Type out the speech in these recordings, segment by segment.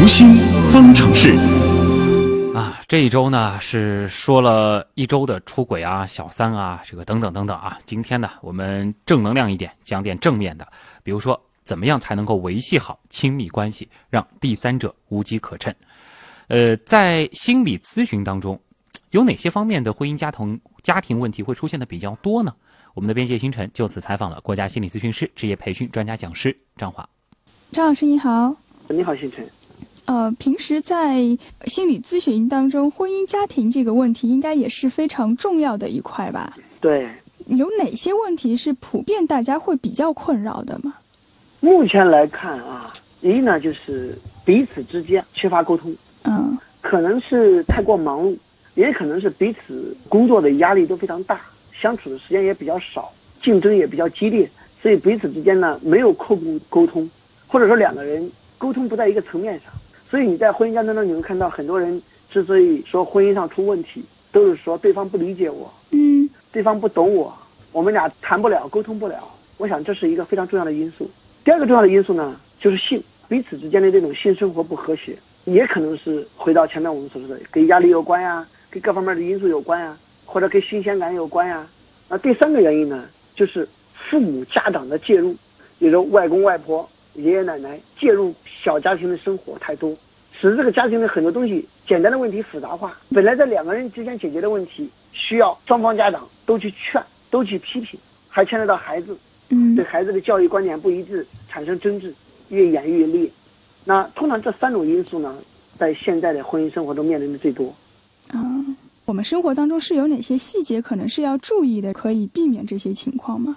读心方程式。啊，这一周呢是说了一周的出轨啊、小三啊，这个等等等等啊。今天呢，我们正能量一点，讲点正面的，比如说怎么样才能够维系好亲密关系，让第三者无机可乘。呃，在心理咨询当中，有哪些方面的婚姻家庭家庭问题会出现的比较多呢？我们的编辑星辰就此采访了国家心理咨询师职业培训专家讲师张华。张老师你好，你好，星辰。呃，平时在心理咨询当中，婚姻家庭这个问题应该也是非常重要的一块吧？对。有哪些问题是普遍大家会比较困扰的吗？目前来看啊，一呢就是彼此之间缺乏沟通，嗯，可能是太过忙碌，也可能是彼此工作的压力都非常大，相处的时间也比较少，竞争也比较激烈，所以彼此之间呢没有客户沟通，或者说两个人沟通不在一个层面上。所以你在婚姻当中，你会看到很多人之所以说婚姻上出问题，都是说对方不理解我，嗯，对方不懂我，我们俩谈不了，沟通不了。我想这是一个非常重要的因素。第二个重要的因素呢，就是性，彼此之间的这种性生活不和谐，也可能是回到前面我们所说的，跟压力有关呀，跟各方面的因素有关呀，或者跟新鲜感有关呀。那第三个原因呢，就是父母家长的介入，比如外公外婆。爷爷奶奶介入小家庭的生活太多，使这个家庭的很多东西简单的问题复杂化。本来在两个人之间解决的问题，需要双方家长都去劝、都去批评，还牵扯到孩子，嗯，对孩子的教育观点不一致，产生争执，越演越烈。那通常这三种因素呢，在现在的婚姻生活中面临的最多。啊，我们生活当中是有哪些细节可能是要注意的，可以避免这些情况吗？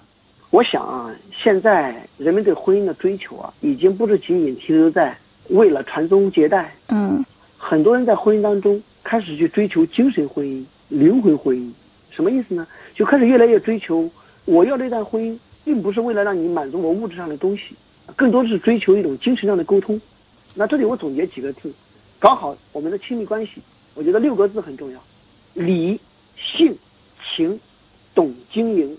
我想啊，现在人们对婚姻的追求啊，已经不是仅仅停留在为了传宗接代。嗯，很多人在婚姻当中开始去追求精神婚姻、灵魂婚姻，什么意思呢？就开始越来越追求，我要这段婚姻，并不是为了让你满足我物质上的东西，更多的是追求一种精神上的沟通。那这里我总结几个字，搞好我们的亲密关系，我觉得六个字很重要：理、性、情、懂经营。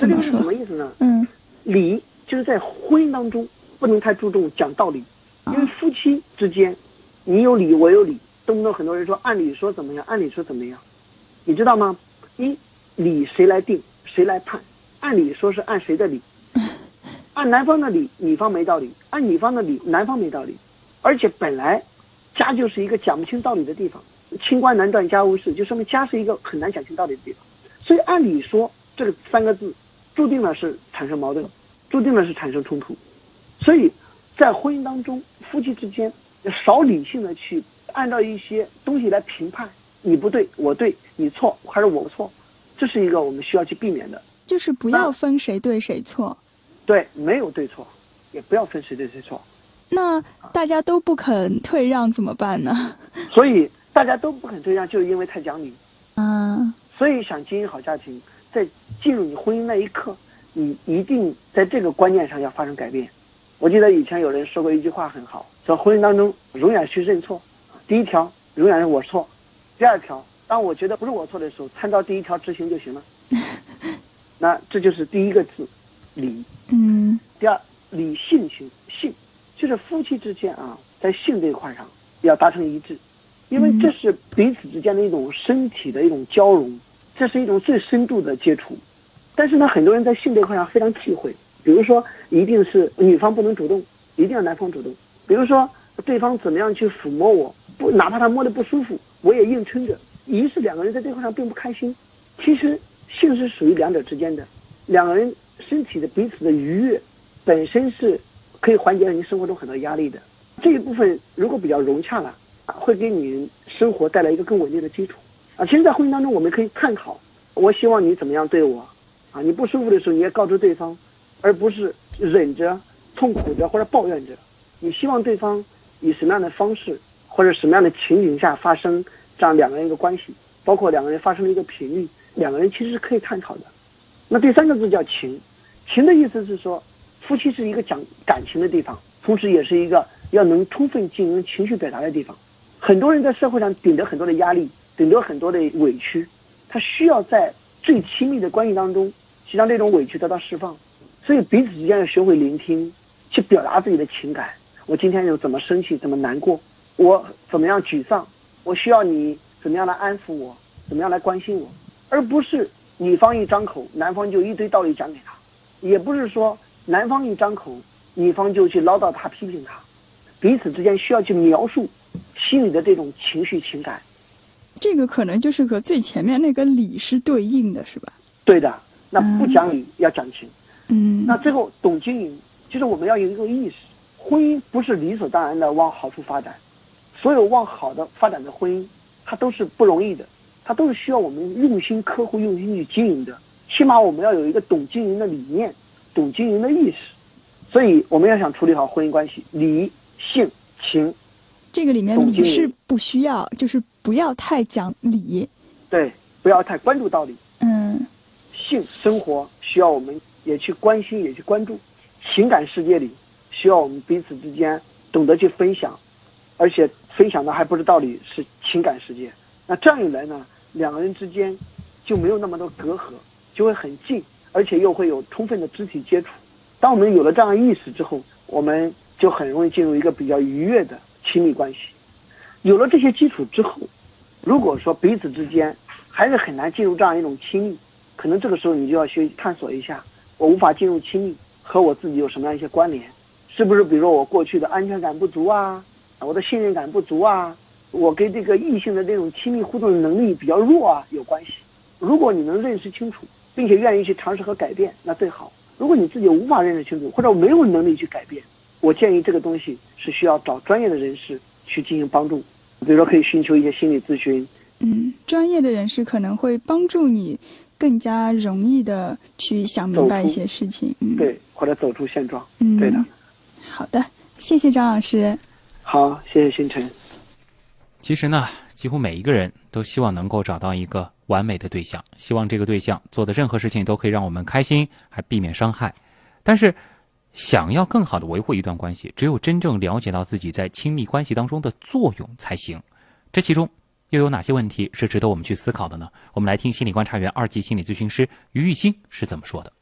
这就是什么意思呢？嗯，理就是在婚姻当中不能太注重讲道理，因为夫妻之间，你有理我有理，动不动很多人说按理说怎么样，按理说怎么样，你知道吗？一理谁来定，谁来判？按理说是按谁的理？按男方的理，女方没道理；按女方的理，男方没道理。而且本来家就是一个讲不清道理的地方，清官难断家务事，就说明家是一个很难讲清道理的地方。所以按理说这个三个字。注定了是产生矛盾，注定了是产生冲突，所以，在婚姻当中，夫妻之间少理性的去按照一些东西来评判，你不对，我对，你错还是我错，这是一个我们需要去避免的。就是不要分谁对谁错。对，没有对错，也不要分谁对谁错。那大家都不肯退让怎么办呢？所以大家都不肯退让，就是因为太讲理。嗯。所以想经营好家庭。在进入你婚姻那一刻，你一定在这个观念上要发生改变。我记得以前有人说过一句话很好，说婚姻当中永远去认错。第一条永远是我错，第二条当我觉得不是我错的时候，参照第一条执行就行了。那这就是第一个字，理。嗯。第二，理性情性，就是夫妻之间啊，在性这一块上要达成一致，因为这是彼此之间的一种身体的一种交融。这是一种最深度的接触，但是呢，很多人在性这块上非常忌讳。比如说，一定是女方不能主动，一定要男方主动。比如说，对方怎么样去抚摸我，不哪怕他摸的不舒服，我也硬撑着。于是两个人在这块上并不开心。其实，性是属于两者之间的，两个人身体的彼此的愉悦，本身是可以缓解你生活中很多压力的。这一部分如果比较融洽了，会给你生活带来一个更稳定的基础。啊，其实，在婚姻当中，我们可以探讨：我希望你怎么样对我，啊，你不舒服的时候，你也告知对方，而不是忍着、痛苦着或者抱怨着。你希望对方以什么样的方式或者什么样的情景下发生这样两个人一个关系，包括两个人发生的一个频率，两个人其实是可以探讨的。那第三个字叫情，情的意思是说，夫妻是一个讲感情的地方，同时也是一个要能充分进行情绪表达的地方。很多人在社会上顶着很多的压力。顶多很多的委屈，他需要在最亲密的关系当中，去让这种委屈得到释放。所以彼此之间要学会聆听，去表达自己的情感。我今天又怎么生气，怎么难过，我怎么样沮丧，我需要你怎么样来安抚我，怎么样来关心我，而不是女方一张口，男方就一堆道理讲给他，也不是说男方一张口，女方就去唠叨他、批评他，彼此之间需要去描述心里的这种情绪情感。这个可能就是和最前面那个理是对应的，是吧？对的，那不讲理要讲情。嗯，那最后懂经营，就是我们要有一个意识，婚姻不是理所当然的往好处发展，所有往好的发展的婚姻，它都是不容易的，它都是需要我们用心呵护、用心去经营的。起码我们要有一个懂经营的理念，懂经营的意识。所以我们要想处理好婚姻关系，理、性、情，这个里面理是不需要，就是不要太讲理，对，不要太关注道理。嗯，性生活需要我们也去关心，也去关注。情感世界里需要我们彼此之间懂得去分享，而且分享的还不是道理，是情感世界。那这样一来呢，两个人之间就没有那么多隔阂，就会很近，而且又会有充分的肢体接触。当我们有了这样意识之后，我们就很容易进入一个比较愉悦的亲密关系。有了这些基础之后，如果说彼此之间还是很难进入这样一种亲密，可能这个时候你就要去探索一下，我无法进入亲密和我自己有什么样一些关联？是不是比如说我过去的安全感不足啊，我的信任感不足啊，我跟这个异性的这种亲密互动的能力比较弱啊有关系？如果你能认识清楚，并且愿意去尝试和改变，那最好。如果你自己无法认识清楚，或者没有能力去改变，我建议这个东西是需要找专业的人士去进行帮助，比如说可以寻求一些心理咨询。嗯，专业的人士可能会帮助你更加容易的去想明白一些事情。嗯，对，或者走出现状。嗯，对的。好的，谢谢张老师。好，谢谢星辰。其实呢，几乎每一个人都希望能够找到一个。完美的对象，希望这个对象做的任何事情都可以让我们开心，还避免伤害。但是，想要更好的维护一段关系，只有真正了解到自己在亲密关系当中的作用才行。这其中又有哪些问题是值得我们去思考的呢？我们来听心理观察员、二级心理咨询师于玉欣是怎么说的。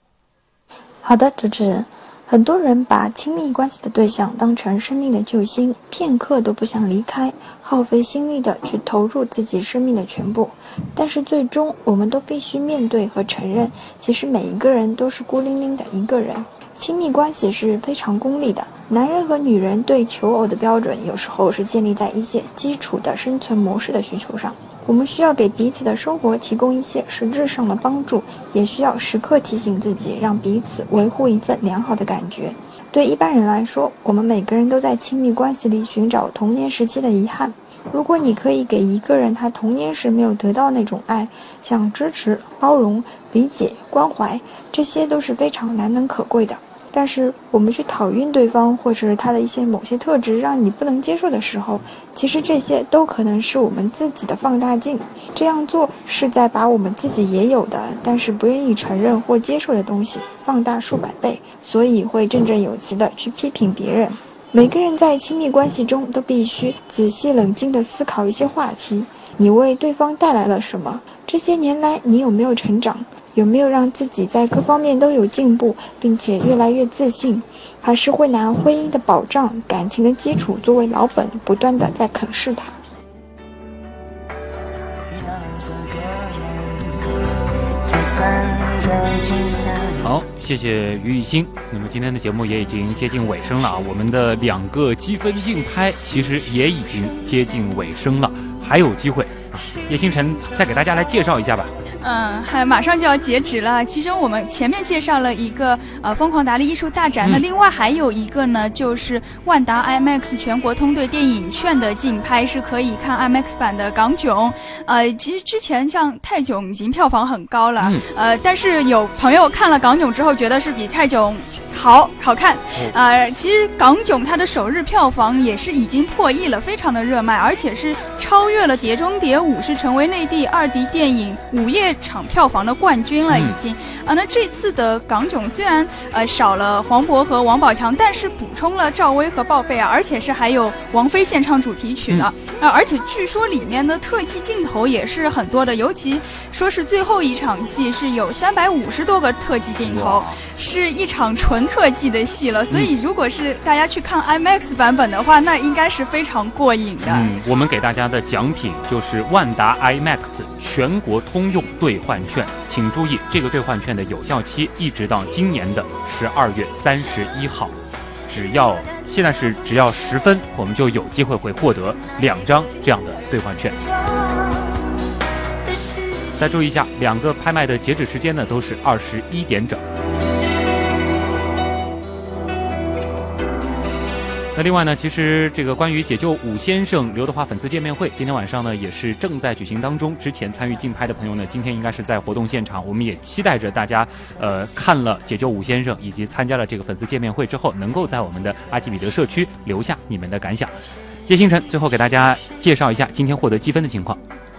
好的，主持人。很多人把亲密关系的对象当成生命的救星，片刻都不想离开，耗费心力的去投入自己生命的全部。但是最终，我们都必须面对和承认，其实每一个人都是孤零零的一个人。亲密关系是非常功利的，男人和女人对求偶的标准，有时候是建立在一些基础的生存模式的需求上。我们需要给彼此的生活提供一些实质上的帮助，也需要时刻提醒自己，让彼此维护一份良好的感觉。对一般人来说，我们每个人都在亲密关系里寻找童年时期的遗憾。如果你可以给一个人他童年时没有得到那种爱，像支持、包容、理解、关怀，这些都是非常难能可贵的。但是我们去讨厌对方，或者是他的一些某些特质让你不能接受的时候，其实这些都可能是我们自己的放大镜。这样做是在把我们自己也有的，但是不愿意承认或接受的东西放大数百倍，所以会振振有词的去批评别人。每个人在亲密关系中都必须仔细冷静地思考一些话题：你为对方带来了什么？这些年来你有没有成长？有没有让自己在各方面都有进步，并且越来越自信？还是会拿婚姻的保障、感情的基础作为老本，不断的在啃噬它？好，谢谢于艺兴。那么今天的节目也已经接近尾声了啊，我们的两个积分竞拍其实也已经接近尾声了，还有机会啊！叶星辰再给大家来介绍一下吧。嗯，还马上就要截止了。其中我们前面介绍了一个呃疯狂达利艺术大展，那另外还有一个呢，就是万达 IMAX 全国通兑电影券的竞拍，是可以看 IMAX 版的《港囧》。呃，其实之前像《泰囧》已经票房很高了，呃，但是有朋友看了《港囧》之后，觉得是比《泰囧》。好好看，呃，其实《港囧》它的首日票房也是已经破亿了，非常的热卖，而且是超越了《碟中谍五》，是成为内地二 D 电影午夜场票房的冠军了，已经。啊，那这次的港囧虽然呃少了黄渤和王宝强，但是补充了赵薇和鲍贝啊，而且是还有王菲献唱主题曲的。啊，而且据说里面的特技镜头也是很多的，尤其说是最后一场戏是有三百五十多个特技镜头，是一场纯特技的戏了。所以如果是大家去看 IMAX 版本的话，那应该是非常过瘾的。嗯，我们给大家的奖品就是万达 IMAX 全国通用兑换券，请注意这个兑换券的有效期一直到今年的十二月三十一号，只要现在是只要十分，我们就有机会会获得两张这样的兑换券。再注意一下，两个拍卖的截止时间呢都是二十一点整。那另外呢，其实这个关于解救武先生刘德华粉丝见面会，今天晚上呢也是正在举行当中。之前参与竞拍的朋友呢，今天应该是在活动现场。我们也期待着大家，呃，看了解救武先生以及参加了这个粉丝见面会之后，能够在我们的阿基米德社区留下你们的感想。叶星辰最后给大家介绍一下今天获得积分的情况。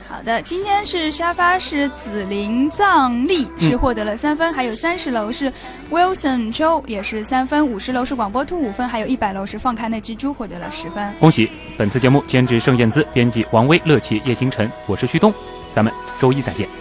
好的，今天是沙发是紫菱藏丽是获得了三分，还有三十楼是 Wilson 周也是三分，五十楼是广播兔五分，还有一百楼是放开那只猪获得了十分。恭喜！本次节目监制盛燕姿，编辑王威、乐奇、叶星辰，我是旭东，咱们周一再见。